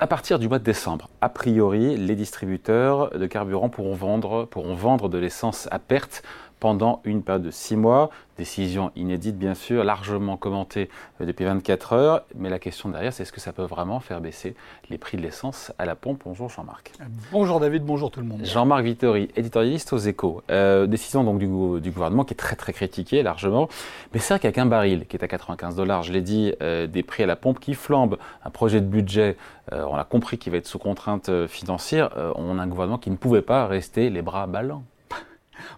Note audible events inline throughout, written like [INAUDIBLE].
À partir du mois de décembre, a priori, les distributeurs de carburant pourront vendre, pourront vendre de l'essence à perte pendant une période de six mois. Décision inédite, bien sûr, largement commentée euh, depuis 24 heures. Mais la question derrière, c'est est-ce que ça peut vraiment faire baisser les prix de l'essence à la pompe? Bonjour Jean-Marc. Bonjour David, bonjour tout le monde. Jean-Marc Vittori, éditorialiste aux échos. Euh, décision donc du, gouvernement qui est très très critiquée largement. Mais c'est vrai qu'avec un baril qui est à 95 dollars, je l'ai dit, euh, des prix à la pompe qui flambent, un projet de budget, on a compris qu'il va être sous contrainte financière, on a un gouvernement qui ne pouvait pas rester les bras ballants.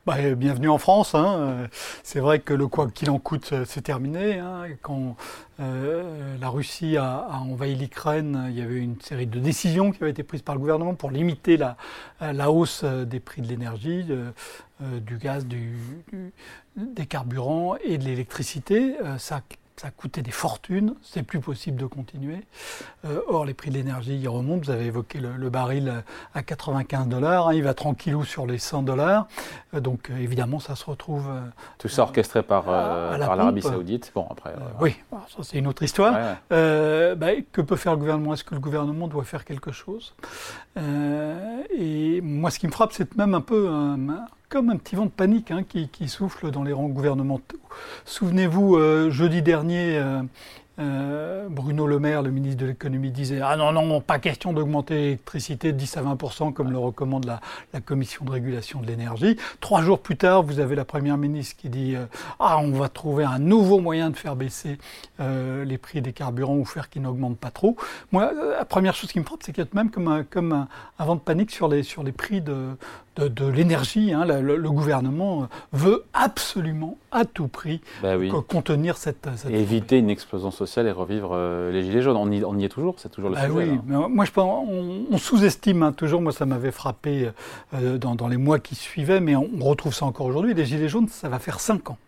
Bah, bienvenue en France. Hein. C'est vrai que le quoi qu'il en coûte, euh, c'est terminé. Hein. Quand euh, la Russie a, envahi l'Ukraine, il y avait une série de décisions qui avaient été prises par le gouvernement pour limiter la, la hausse euh, des prix de l'énergie, du gaz, des carburants et de l'électricité. ça ça a coûté des fortunes, c'est plus possible de continuer. Euh, or, les prix de l'énergie remontent. Vous avez évoqué le, baril à 95 dollars, hein, il va tranquillou sur les 100 dollars. Euh, donc, euh, évidemment, ça se retrouve. Tout ça orchestré par, l'Arabie Saoudite. Bon, après. oui, ça c'est une autre histoire. Bah, que peut faire le gouvernement? Est-ce que le gouvernement doit faire quelque chose? Et moi, ce qui me frappe, c'est même un peu comme un petit vent de panique hein, qui, souffle dans les rangs gouvernementaux. Souvenez-vous, euh, jeudi dernier, euh, euh, Bruno Le Maire, le ministre de l'économie, disait Ah non, non, pas question d'augmenter l'électricité de 10 à 20% comme le recommande la, Commission de régulation de l'énergie. Trois jours plus tard, vous avez la Première ministre qui dit Ah, on va trouver un nouveau moyen de faire baisser les prix des carburants ou faire qu'ils n'augmentent pas trop. Moi, la première chose qui me frappe, c'est qu'il y a même comme un, comme un vent de panique sur les, sur les prix de, de, l'énergie. Hein. Le, gouvernement veut absolument, à tout prix, bah contenir cette, éviter une explosion sociale et revivre euh, les gilets jaunes. On y, on y, est toujours, c'est toujours le bah Oui, hein. moi je pense, on, sous-estime hein, toujours. Moi, ça m'avait frappé euh, dans, les mois qui suivaient, mais on, retrouve ça encore aujourd'hui. Les gilets jaunes, ça va faire cinq ans,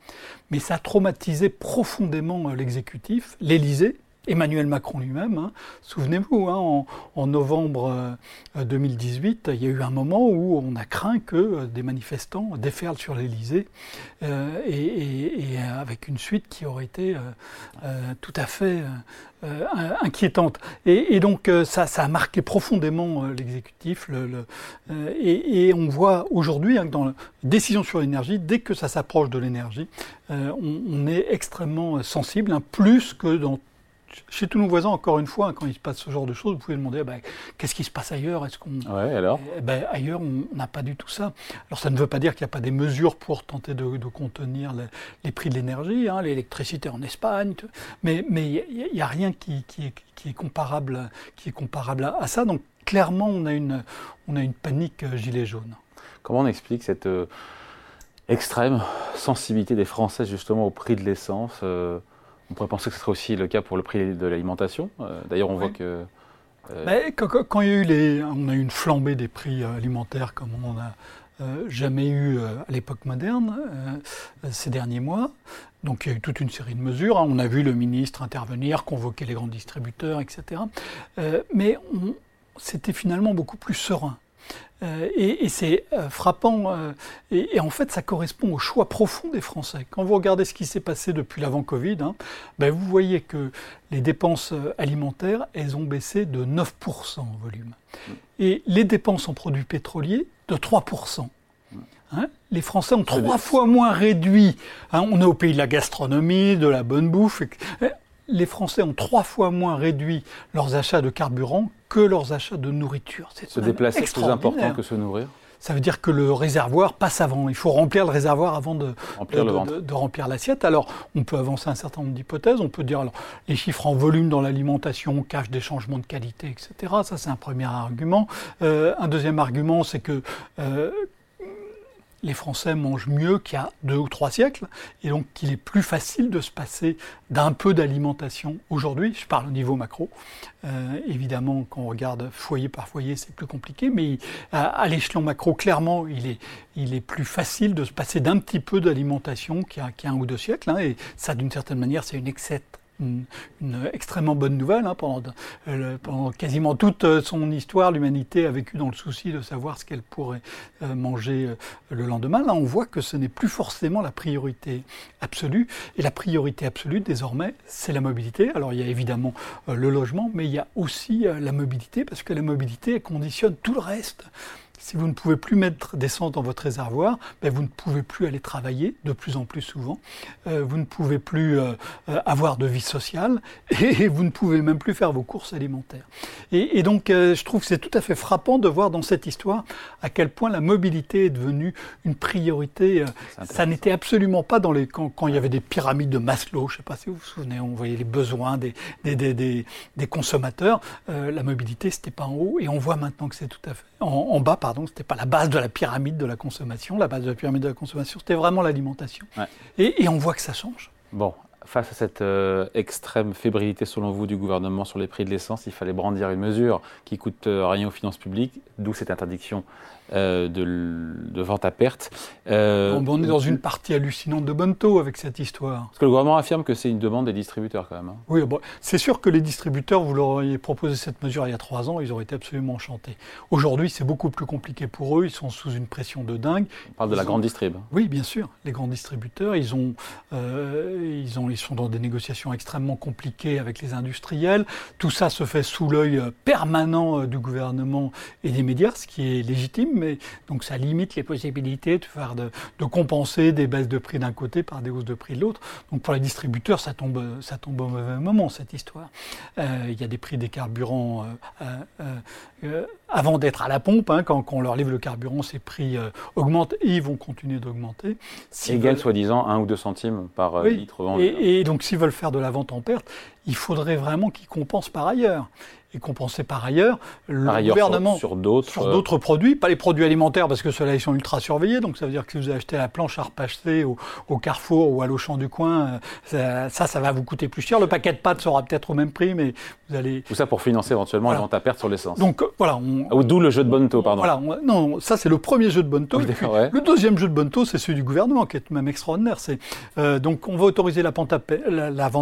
mais ça a traumatisé profondément euh, l'exécutif, l'Élysée Emmanuel Macron lui-même, hein. souvenez-vous, hein, en, novembre 2018, euh, il y a eu un moment où on a craint que euh, des manifestants déferlent sur l'Elysée, euh, et, avec une suite qui aurait été tout à fait inquiétante. Et, donc ça, a marqué profondément l'exécutif, et, on voit aujourd'hui hein, que dans la décision sur l'énergie, dès que ça s'approche de l'énergie, on, est extrêmement sensible, plus que dans chez tous nos voisins, encore une fois, quand il se passe ce genre de choses, vous pouvez demander ah ben, qu'est-ce qui se passe ailleurs? Est-ce qu'on alors? Eh ben, ailleurs on n'a pas du tout ça. Alors ça ne veut pas dire qu'il n'y a pas des mesures pour tenter de, contenir les, prix de l'énergie, hein, l'électricité en Espagne, mais mais il n'y a, rien qui, est, comparable qui est comparable à, ça. Donc clairement on a une on a une panique euh, gilet jaune. Comment on explique cette euh, extrême sensibilité des Français justement au prix de l'essence euh, on pourrait penser que ce serait aussi le cas pour le prix de l'alimentation. Euh, d'ailleurs, on voit que. Euh, quand, il y a eu les, on a eu une flambée des prix alimentaires comme on n'a euh, jamais eu à l'époque moderne ces derniers mois. Donc il y a eu toute une série de mesures. Hein. On a vu le ministre intervenir, convoquer les grands distributeurs, etc. mais c'était finalement beaucoup plus serein. Euh, et, c'est euh, frappant. Euh, et, en fait, ça correspond au choix profond des Français. Quand vous regardez ce qui s'est passé depuis l'avant-Covid, hein, ben vous voyez que les dépenses alimentaires, elles ont baissé de 9% en volume. Et les dépenses en produits pétroliers, de 3%. Hein, les Français ont trois fois moins réduit. Hein, on est au pays de la gastronomie, de la bonne bouffe les Français ont trois fois moins réduit leurs achats de carburant que leurs achats de nourriture. Se déplacer, c'est plus important que se nourrir ça veut dire que le réservoir passe avant. Il faut remplir le réservoir avant de remplir, l'assiette. Alors, on peut avancer un certain nombre d'hypothèses. On peut dire, alors, les chiffres en volume dans l'alimentation cachent des changements de qualité, etc. Ça, c'est un premier argument. Euh, un deuxième argument, c'est que euh, les Français mangent mieux qu'il y a deux ou trois siècles, et donc qu'il est plus facile de se passer d'un peu d'alimentation aujourd'hui. Je parle au niveau macro. Euh, évidemment, quand on regarde foyer par foyer, c'est plus compliqué, mais à, l'échelon macro, clairement, il est, plus facile de se passer d'un petit peu d'alimentation qu'il y, a un ou deux siècles, hein, et ça, d'une certaine manière, c'est une excès une, extrêmement bonne nouvelle. Hein. Pendant, euh, pendant, quasiment toute euh, son histoire, l'humanité a vécu dans le souci de savoir ce qu'elle pourrait euh, manger le lendemain. Là, on voit que ce n'est plus forcément la priorité absolue. Et la priorité absolue, désormais, c'est la mobilité. Alors, il y a évidemment le logement, mais il y a aussi la mobilité, parce que la mobilité conditionne tout le reste. Si vous ne pouvez plus mettre d'essence dans votre réservoir, ben vous ne pouvez plus aller travailler de plus en plus souvent. Euh, vous ne pouvez plus euh, euh, avoir de vie sociale [LAUGHS] et vous ne pouvez même plus faire vos courses alimentaires. Et, donc, je trouve que c'est tout à fait frappant de voir dans cette histoire à quel point la mobilité est devenue une priorité. ça n'était absolument pas dans les quand, quand, il y avait des pyramides de Maslow. Je ne sais pas si vous vous souvenez, on voyait les besoins des des, des, des, consommateurs. la mobilité, c'était pas en haut et on voit maintenant que c'est tout à fait en, en bas. Pardon pardon, c'était pas la base de la pyramide de la consommation. La base de la pyramide de la consommation, c'était vraiment l'alimentation. Et, on voit que ça change. Bon, face à cette euh, extrême fébrilité, selon vous, du gouvernement sur les prix de l'essence, il fallait brandir une mesure qui coûte euh, rien aux finances publiques, d'où cette interdiction euh, de, vente à perte. Euh, on est dans une partie hallucinante de Bonto avec cette histoire. Parce que le gouvernement affirme que c'est une demande des distributeurs quand même. Hein. Oui, bon, c'est sûr que les distributeurs, vous leur auriez proposé cette mesure il y a trois ans, ils auraient été absolument enchantés. Aujourd'hui, c'est beaucoup plus compliqué pour eux, ils sont sous une pression de dingue. On parle de la grande distrib. Oui, bien sûr, les grands distributeurs, ils, ont, euh, ils, ont, ils sont dans des négociations extrêmement compliquées avec les industriels. Tout ça se fait sous l'œil permanent du gouvernement et des médias, ce qui est légitime donc ça limite les possibilités de, faire de, compenser des baisses de prix d'un côté par des hausses de prix de l'autre. Donc pour les distributeurs, ça tombe, ça tombe au mauvais moment, cette histoire. Euh, il y a des prix des carburants euh, euh, avant d'être à la pompe, hein, quand, on leur livre le carburant, ces prix augmentent et ils vont continuer d'augmenter. Ils gagnent soi-disant 1 ou 2 centimes par litre vendu. Et, et donc s'ils veulent faire de la vente en perte, il faudrait vraiment qu'ils compensent par ailleurs et compenser par ailleurs le gouvernement sur, d'autres euh, d'autres produits, pas les produits alimentaires parce que ceux-là ils sont ultra surveillés, donc ça veut dire que si vous achetez la planche à repasser au, au Carrefour ou à l'Auchan du coin, euh, ça, ça, va vous coûter plus cher. Le paquet de pâtes sera peut-être au même prix, mais vous allez tout ça pour financer éventuellement la vente à perte sur l'essence. Donc voilà, on... d'où le jeu de Bonto, pardon. Voilà, non, ça c'est le premier jeu de Bonto. Le deuxième jeu de Bonto, c'est celui du gouvernement qui est même extraordinaire. C'est euh, donc on va autoriser la, vente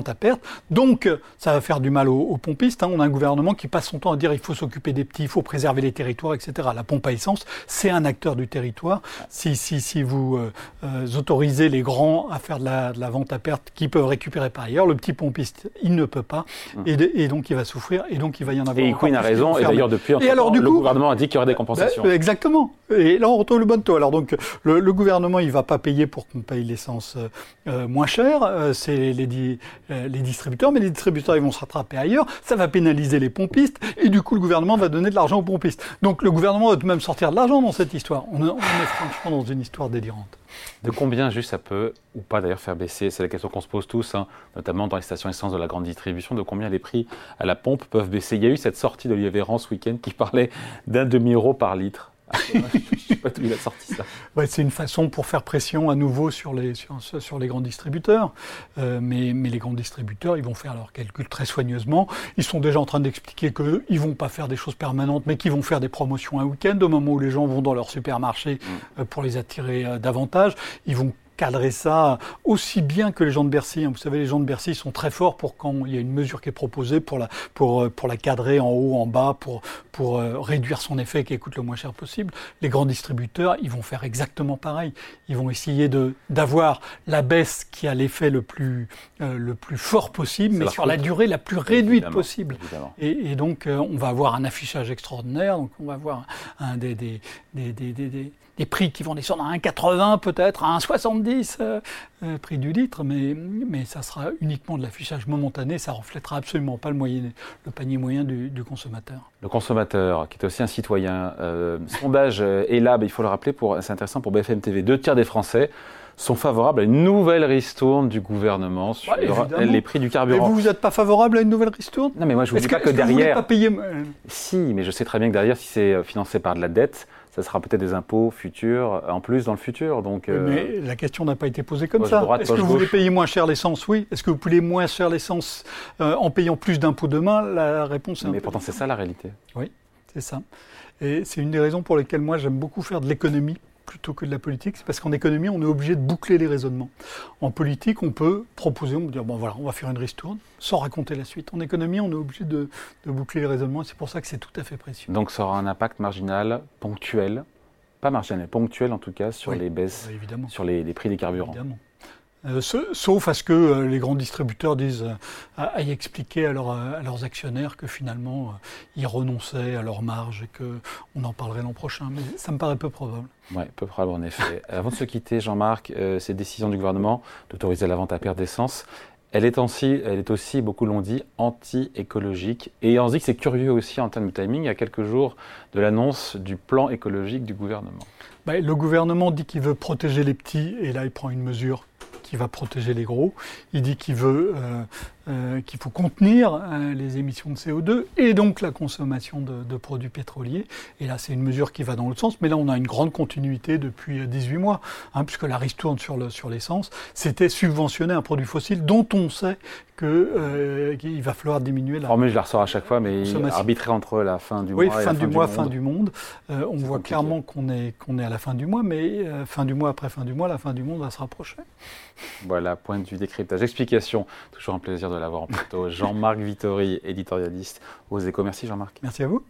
à perte, donc ça va faire du mal aux, pompistes. Hein. On a un gouvernement qui passe son temps à dire il faut s'occuper des petits, il faut préserver les territoires, etc. La pompe à essence, c'est un acteur du territoire. Si, si, si vous euh, euh, autorisez les grands à faire de la, de la, vente à perte qui peuvent récupérer par ailleurs, le petit pompiste, il ne peut pas. Hum. Et, et, donc il va souffrir et donc il va y en avoir. Et Queen a raison. Et d'ailleurs, depuis, et alors, du le gouvernement a dit qu'il y aurait des compensations. Ben, exactement. Et là, on retrouve le bon taux. Alors donc, le, le gouvernement, il va pas payer pour qu'on paye l'essence euh, moins cher. c'est les, les distributeurs, mais les distributeurs, ils vont se rattraper ailleurs. Ça va pénaliser les pompistes et du coup le gouvernement va donner de l'argent aux pompistes. Donc le gouvernement va même sortir de l'argent dans cette histoire. On, est franchement dans une histoire délirante. De combien juste ça peut, ou pas d'ailleurs, faire baisser? C'est la question qu'on se pose tous, hein, notamment dans les stations essence de la grande distribution, de combien les prix à la pompe peuvent baisser? Il y a eu cette sortie d'Olivier Véran ce week-end qui parlait d'un demi-euro par litre. Ah, je sais pas d'où il a sorti ça. c'est une façon pour faire pression à nouveau sur les, sur, les grands distributeurs. Euh, mais, mais, les grands distributeurs, ils vont faire leurs calculs très soigneusement. Ils sont déjà en train d'expliquer qu'ils ne vont pas faire des choses permanentes, mais qu'ils vont faire des promotions un week-end au moment où les gens vont dans leur supermarché mm. euh, pour les attirer euh, davantage. Ils vont cadrer ça aussi bien que les gens de Bercy. Vous savez, les gens de Bercy sont très forts pour quand il y a une mesure qui est proposée pour la, pour, euh, pour la cadrer en haut, en bas, pour, pour euh, réduire son effet qui coûte le moins cher possible. Les grands distributeurs, ils vont faire exactement pareil. Ils vont essayer de, d'avoir la baisse qui a l'effet le plus, euh, le plus fort possible, mais sur la durée la plus réduite possible. Et, et, donc, on va avoir un affichage extraordinaire. Donc, on va avoir un, des, des, des, des des prix qui vont descendre à 1,80 peut-être, à 1,70 euh, euh, prix du litre, mais, mais ça sera uniquement de l'affichage momentané, ça reflètera absolument pas le, moyen, le panier moyen du, consommateur. Le consommateur, qui est aussi un citoyen. Euh, sondage ELAB, il faut le rappeler, c'est intéressant pour BFM TV, deux tiers des Français sont favorables à une nouvelle ristourne du gouvernement sur les prix du carburant. Et vous, vous n'êtes pas favorable à une nouvelle ristourne? Non, mais moi je vous dis pas que, derrière. pas payer... Si, mais je sais très bien que derrière, si c'est financé par de la dette, ça sera peut-être des impôts futurs en plus dans le futur. Donc, euh, mais la question n'a pas été posée comme ça. Est-ce que vous voulez payer moins cher l'essence? Oui. Est-ce que vous voulez moins cher l'essence euh, en payant plus d'impôts demain? La réponse est. Mais pourtant, c'est ça la réalité. Oui, c'est ça. Et c'est une des raisons pour lesquelles moi j'aime beaucoup faire de l'économie plutôt que de la politique, c'est parce qu'en économie, on est obligé de boucler les raisonnements. En politique, on peut proposer, on peut dire, bon voilà, on va faire une ristourne, sans raconter la suite. En économie, on est obligé de, boucler les raisonnements, et c'est pour ça que c'est tout à fait précieux. Donc ça aura un impact marginal, ponctuel, pas marginal, mais ponctuel en tout cas, sur les baisses, sur les, les prix des carburants. Évidemment. Euh, sauf à ce que euh, les grands distributeurs disent, euh, aillent expliquer à, leurs actionnaires que finalement ils renonçaient à leur marge et qu'on en parlerait l'an prochain. Mais ça me paraît peu probable. Oui, peu probable en effet. Avant de se quitter, Jean-Marc, cette décision du gouvernement d'autoriser la vente à perte d'essence, elle est, aussi, elle est aussi, beaucoup l'ont dit, anti-écologique. Et on se dit que c'est curieux aussi en termes de timing, à quelques jours de l'annonce du plan écologique du gouvernement. Ben, le gouvernement dit qu'il veut protéger les petits, et là il prend une mesure qui va protéger les gros. Il dit qu'il veut euh, euh, qu'il faut contenir euh, les émissions de CO2 et donc la consommation de, produits pétroliers. Et là, c'est une mesure qui va dans l'autre sens. Mais là, on a une grande continuité depuis 18 mois, hein, puisque la ristourne sur l'essence, sur c'était subventionner un produit fossile dont on sait qu'il va falloir diminuer la. Formule, je la ressors à chaque fois, mais arbitrer entre la fin du mois et la fin du, mois, fin du monde. on voit clairement qu'on est, qu'on est à la fin du mois, mais fin du mois après fin du mois, la fin du monde va se rapprocher. Voilà, point de vue décryptage. Explication, toujours un plaisir de l'avoir en plateau. Jean-Marc Vittori, éditorialiste aux échos. Merci Jean-Marc. Merci à vous.